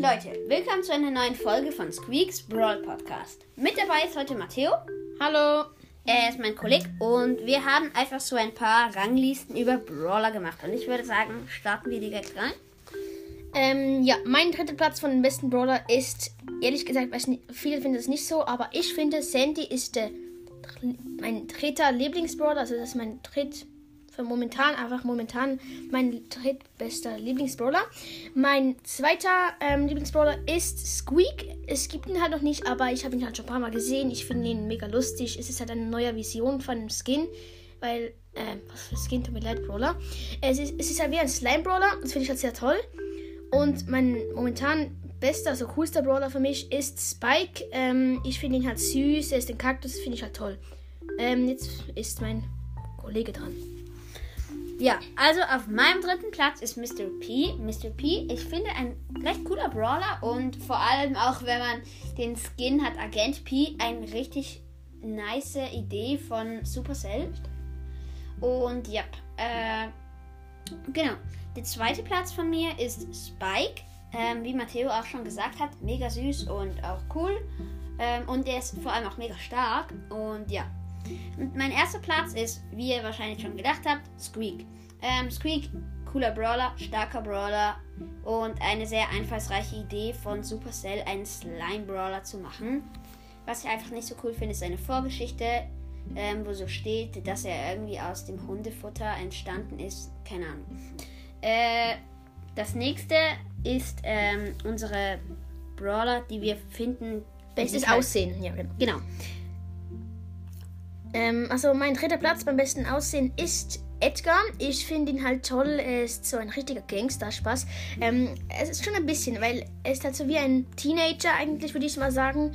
Leute, willkommen zu einer neuen Folge von Squeaks Brawl Podcast. Mit dabei ist heute Matteo. Hallo. Er ist mein Kollege und wir haben einfach so ein paar Ranglisten über Brawler gemacht. Und ich würde sagen, starten wir direkt rein. Ähm, ja, mein dritter Platz von den besten Brawler ist, ehrlich gesagt, weiß nicht, viele finden es nicht so, aber ich finde, Sandy ist der, mein dritter Lieblingsbrawler, also das ist mein dritt, für momentan, einfach momentan mein drittbester Lieblingsbrawler. Mein zweiter ähm, Lieblingsbrawler ist Squeak. Es gibt ihn halt noch nicht, aber ich habe ihn halt schon ein paar Mal gesehen. Ich finde ihn mega lustig. Es ist halt eine neue Vision von Skin, weil, äh, was für Skin, tut mir leid, Brawler. Es ist, es ist halt wie ein Slime-Brawler, das finde ich halt sehr toll. Und mein momentan bester, also coolster Brawler für mich ist Spike. Ähm, ich finde ihn halt süß, er ist ein Kaktus, finde ich halt toll. Ähm, jetzt ist mein Kollege dran. Ja, also auf meinem dritten Platz ist Mr. P. Mr. P, ich finde ein recht cooler Brawler und vor allem auch, wenn man den Skin hat, Agent P, eine richtig nice Idee von Supercell. Und ja, äh, genau. Der zweite Platz von mir ist Spike. Ähm, wie Matteo auch schon gesagt hat, mega süß und auch cool. Ähm, und der ist vor allem auch mega stark. Und ja, und mein erster Platz ist, wie ihr wahrscheinlich schon gedacht habt, Squeak. Ähm, Squeak, cooler Brawler, starker Brawler und eine sehr einfallsreiche Idee von Supercell, einen Slime-Brawler zu machen. Was ich einfach nicht so cool finde, ist seine Vorgeschichte, ähm, wo so steht, dass er irgendwie aus dem Hundefutter entstanden ist. Keine Ahnung. Äh, das nächste ist ähm, unsere Brawler, die wir finden. Bestes halt Aussehen, ja, genau. genau. Ähm, also mein dritter Platz beim besten Aussehen ist Edgar. Ich finde ihn halt toll. Er ist so ein richtiger Gangster, Spaß. Ähm, es ist schon ein bisschen, weil er ist halt so wie ein Teenager eigentlich, würde ich mal sagen.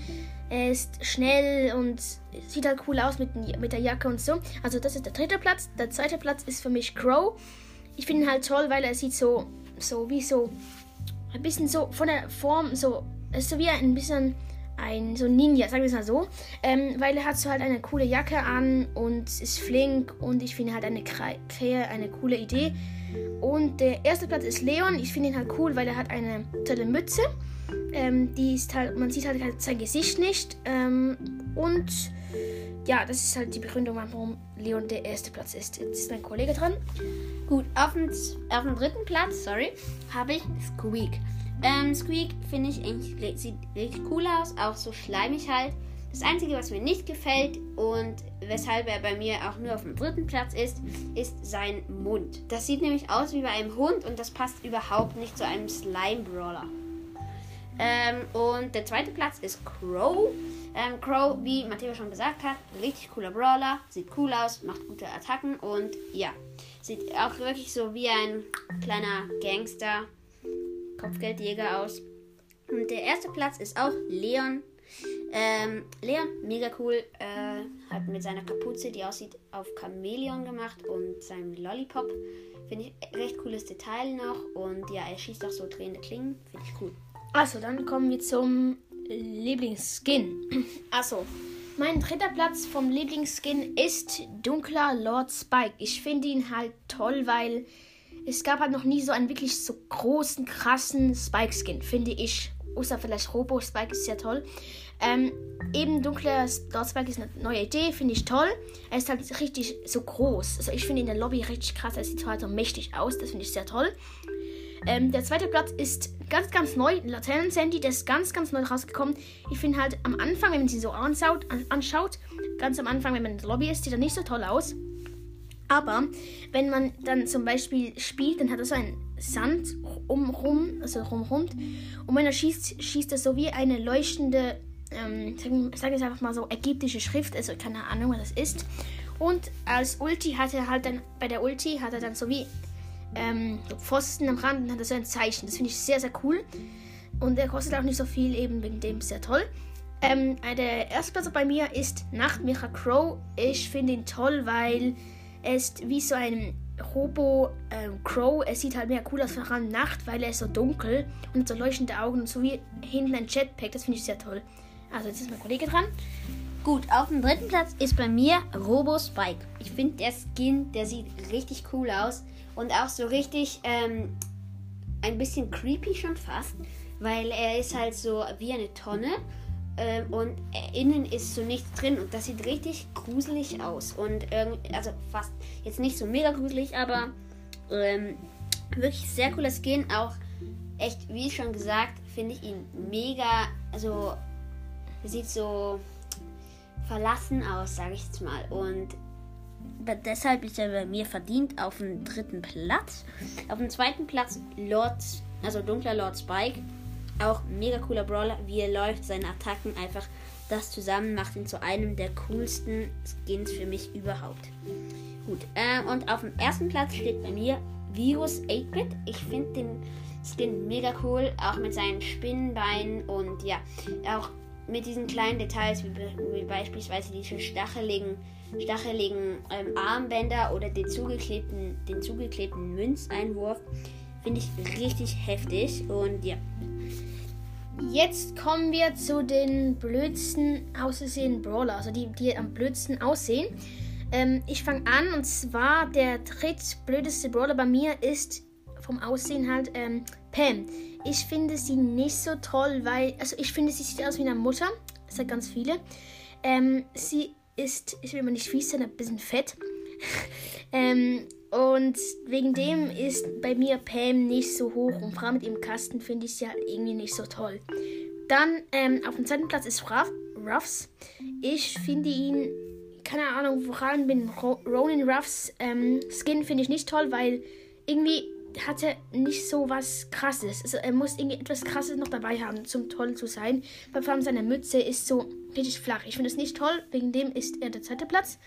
Er ist schnell und sieht halt cool aus mit, mit der Jacke und so. Also das ist der dritte Platz. Der zweite Platz ist für mich Crow. Ich finde ihn halt toll, weil er sieht so, so wie so ein bisschen so von der Form so, ist so wie ein bisschen ein so Ninja, sagen wir es mal so. Ähm, weil er hat so halt eine coole Jacke an und ist flink und ich finde halt eine eine coole Idee. Und der erste Platz ist Leon. Ich finde ihn halt cool, weil er hat eine tolle Mütze. Ähm, die ist halt, man sieht halt, halt sein Gesicht nicht. Ähm, und ja, das ist halt die Begründung, warum Leon der erste Platz ist. Jetzt ist mein Kollege dran. Gut, auf dem, auf dem dritten Platz, sorry, habe ich Squeak. Ähm, Squeak finde ich eigentlich sieht richtig cool aus, auch so schleimig halt. Das Einzige, was mir nicht gefällt und weshalb er bei mir auch nur auf dem dritten Platz ist, ist sein Mund. Das sieht nämlich aus wie bei einem Hund und das passt überhaupt nicht zu einem Slime-Brawler. Ähm, und der zweite Platz ist Crow. Ähm, Crow, wie Matteo schon gesagt hat, richtig cooler Brawler, sieht cool aus, macht gute Attacken und ja, sieht auch wirklich so wie ein kleiner Gangster Kopfgeldjäger aus. Und der erste Platz ist auch Leon. Ähm, Leon, mega cool, äh, hat mit seiner Kapuze, die aussieht, auf Chamäleon gemacht und seinem Lollipop. Finde ich recht cooles Detail noch. Und ja, er schießt auch so drehende Klingen. Finde ich cool. Achso, dann kommen wir zum Lieblingsskin. Achso, mein dritter Platz vom Lieblingsskin ist Dunkler Lord Spike. Ich finde ihn halt toll, weil es gab halt noch nie so einen wirklich so großen, krassen Spike-Skin, finde ich. Außer vielleicht Robo Spike ist sehr toll. Ähm, eben dunkler Lord Spike ist eine neue Idee, finde ich toll. Er ist halt richtig so groß. Also ich finde ihn in der Lobby richtig krass. Er sieht halt so mächtig aus. Das finde ich sehr toll. Ähm, der zweite Platz ist ganz, ganz neu. Laternen Sandy, der ist ganz, ganz neu rausgekommen. Ich finde halt am Anfang, wenn man sie so anschaut, ganz am Anfang, wenn man in der Lobby ist, sieht er nicht so toll aus. Aber wenn man dann zum Beispiel spielt, dann hat er so einen Sand umrum, also rumrund. Und wenn er schießt, schießt er so wie eine leuchtende, ähm, ich sage jetzt einfach mal so, ägyptische Schrift, also keine Ahnung, was das ist. Und als Ulti hat er halt dann, bei der Ulti hat er dann so wie ähm, Pfosten am Rand und hat er so ein Zeichen. Das finde ich sehr, sehr cool. Und er kostet auch nicht so viel, eben wegen dem sehr toll. Ähm, der erste Platz bei mir ist Nachtmecher Crow. Ich finde ihn toll, weil er ist wie so ein Robo ähm, Crow. Er sieht halt mehr cool aus, vor allem Nacht, weil er ist so dunkel und so leuchtende Augen und so wie hinten ein Jetpack. Das finde ich sehr toll. Also jetzt ist mein Kollege dran. Gut, auf dem dritten Platz ist bei mir Robo Spike. Ich finde der Skin, der sieht richtig cool aus und auch so richtig ähm, ein bisschen creepy schon fast, weil er ist halt so wie eine Tonne ähm, und innen ist so nichts drin und das sieht richtig gruselig aus. Und irgendwie, also fast jetzt nicht so mega gruselig, aber ähm, wirklich sehr cooler Skin. Auch echt, wie schon gesagt, finde ich ihn mega, also sieht so verlassen aus, sage ich jetzt mal. Und deshalb ist er bei mir verdient auf dem dritten Platz. Auf dem zweiten Platz Lord, also dunkler Lord Spike. Auch mega cooler Brawler, wie er läuft, seine Attacken einfach. Das zusammen macht ihn zu einem der coolsten Skins für mich überhaupt. Gut, äh, und auf dem ersten Platz steht bei mir Virus 8-Bit. Ich finde den Skin mega cool, auch mit seinen Spinnenbeinen und ja, auch mit diesen kleinen Details, wie, wie beispielsweise diese stacheligen, stacheligen ähm, Armbänder oder den zugeklebten, den zugeklebten Münzeinwurf, finde ich richtig heftig und ja. Jetzt kommen wir zu den blödsten aussehenden Brawler, also die, die am blödsten aussehen. Ähm, ich fange an und zwar der drittblödeste Brawler bei mir ist vom Aussehen halt ähm, Pam. Ich finde sie nicht so toll, weil, also ich finde, sie sieht aus wie eine Mutter. Es hat ganz viele. Ähm, sie ist, ich will mal nicht fies sein, ein bisschen fett. ähm, und wegen dem ist bei mir Pam nicht so hoch. Und allem mit ihrem Kasten finde ich sie halt irgendwie nicht so toll. Dann ähm, auf dem zweiten Platz ist Ruff, Ruffs. Ich finde ihn, keine Ahnung, allem den Ronin Ruffs ähm, Skin finde ich nicht toll, weil irgendwie hatte nicht so was krasses. Also er muss irgendwie etwas krasses noch dabei haben, zum toll zu sein. Weil vor allem seine Mütze ist so richtig flach. Ich finde es nicht toll, wegen dem ist er der zweite Platz.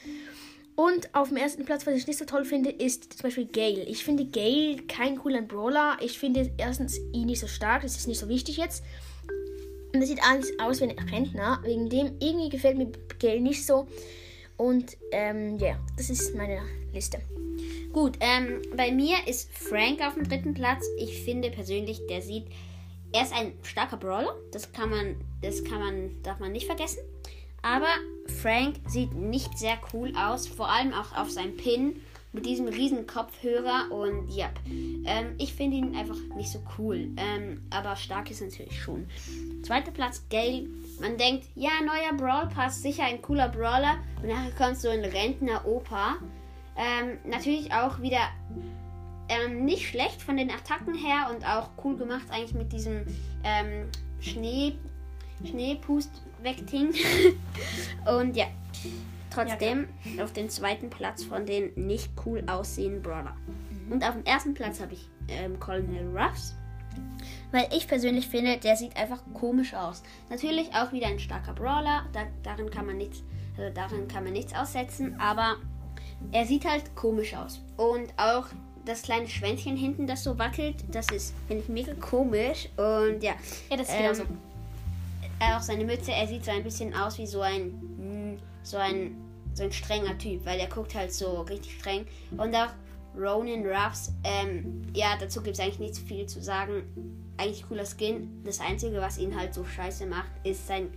Und auf dem ersten Platz, was ich nicht so toll finde, ist zum Beispiel Gale. Ich finde Gale kein cooler Brawler. Ich finde erstens ihn nicht so stark, das ist nicht so wichtig jetzt. Und er sieht alles aus wie ein Rentner. Wegen dem irgendwie gefällt mir Gale nicht so. Und ähm, ja, yeah, das ist meine Liste. Gut, ähm, bei mir ist Frank auf dem dritten Platz. Ich finde persönlich, der sieht, er ist ein starker Brawler. Das kann man, das kann man, darf man nicht vergessen. Aber Frank sieht nicht sehr cool aus, vor allem auch auf seinem Pin mit diesem riesen Kopfhörer und ja, ähm, ich finde ihn einfach nicht so cool. Ähm, aber stark ist natürlich schon. Zweiter Platz, Gale. Man denkt, ja, neuer Brawl Pass, sicher ein cooler Brawler. Und nachher kommt so ein Rentner-Opa ähm, natürlich auch wieder ähm, nicht schlecht von den Attacken her und auch cool gemacht eigentlich mit diesem ähm, Schnee, Schneepust wegting. und ja, trotzdem ja, auf den zweiten Platz von den nicht cool aussehenden Brawler. Mhm. Und auf dem ersten Platz habe ich ähm, Colonel Ruffs. Weil ich persönlich finde, der sieht einfach komisch aus. Natürlich auch wieder ein starker Brawler, da, darin kann man nichts, also darin kann man nichts aussetzen, aber er sieht halt komisch aus. Und auch das kleine Schwänzchen hinten, das so wackelt, das ist, finde ich, mega komisch. Und ja. Ja, das ist ähm, so. Auch seine Mütze, er sieht so ein bisschen aus wie so ein, hm, so ein, so ein strenger Typ, weil er guckt halt so richtig streng. Und auch Ronin Ruffs, ähm, ja, dazu gibt es eigentlich nicht viel zu sagen. Eigentlich cooler Skin. Das Einzige, was ihn halt so scheiße macht, ist sein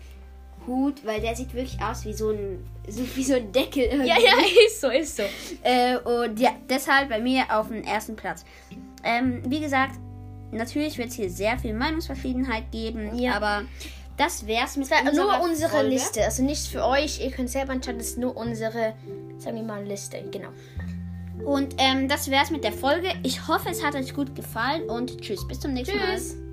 Hut, weil der sieht wirklich aus wie so ein, so, wie so ein Deckel. Irgendwie. Ja, ja, ist so, ist so. Äh, und ja, deshalb bei mir auf dem ersten Platz. Ähm, wie gesagt, natürlich wird es hier sehr viel Meinungsverschiedenheit geben, ja. aber das wär's mit das nur unsere Folge. Liste. Also nicht für euch, ihr könnt selber entscheiden, das ist nur unsere, sagen wir mal, Liste, genau. Und ähm, das wär's mit der Folge. Ich hoffe, es hat euch gut gefallen und tschüss, bis zum nächsten tschüss. Mal.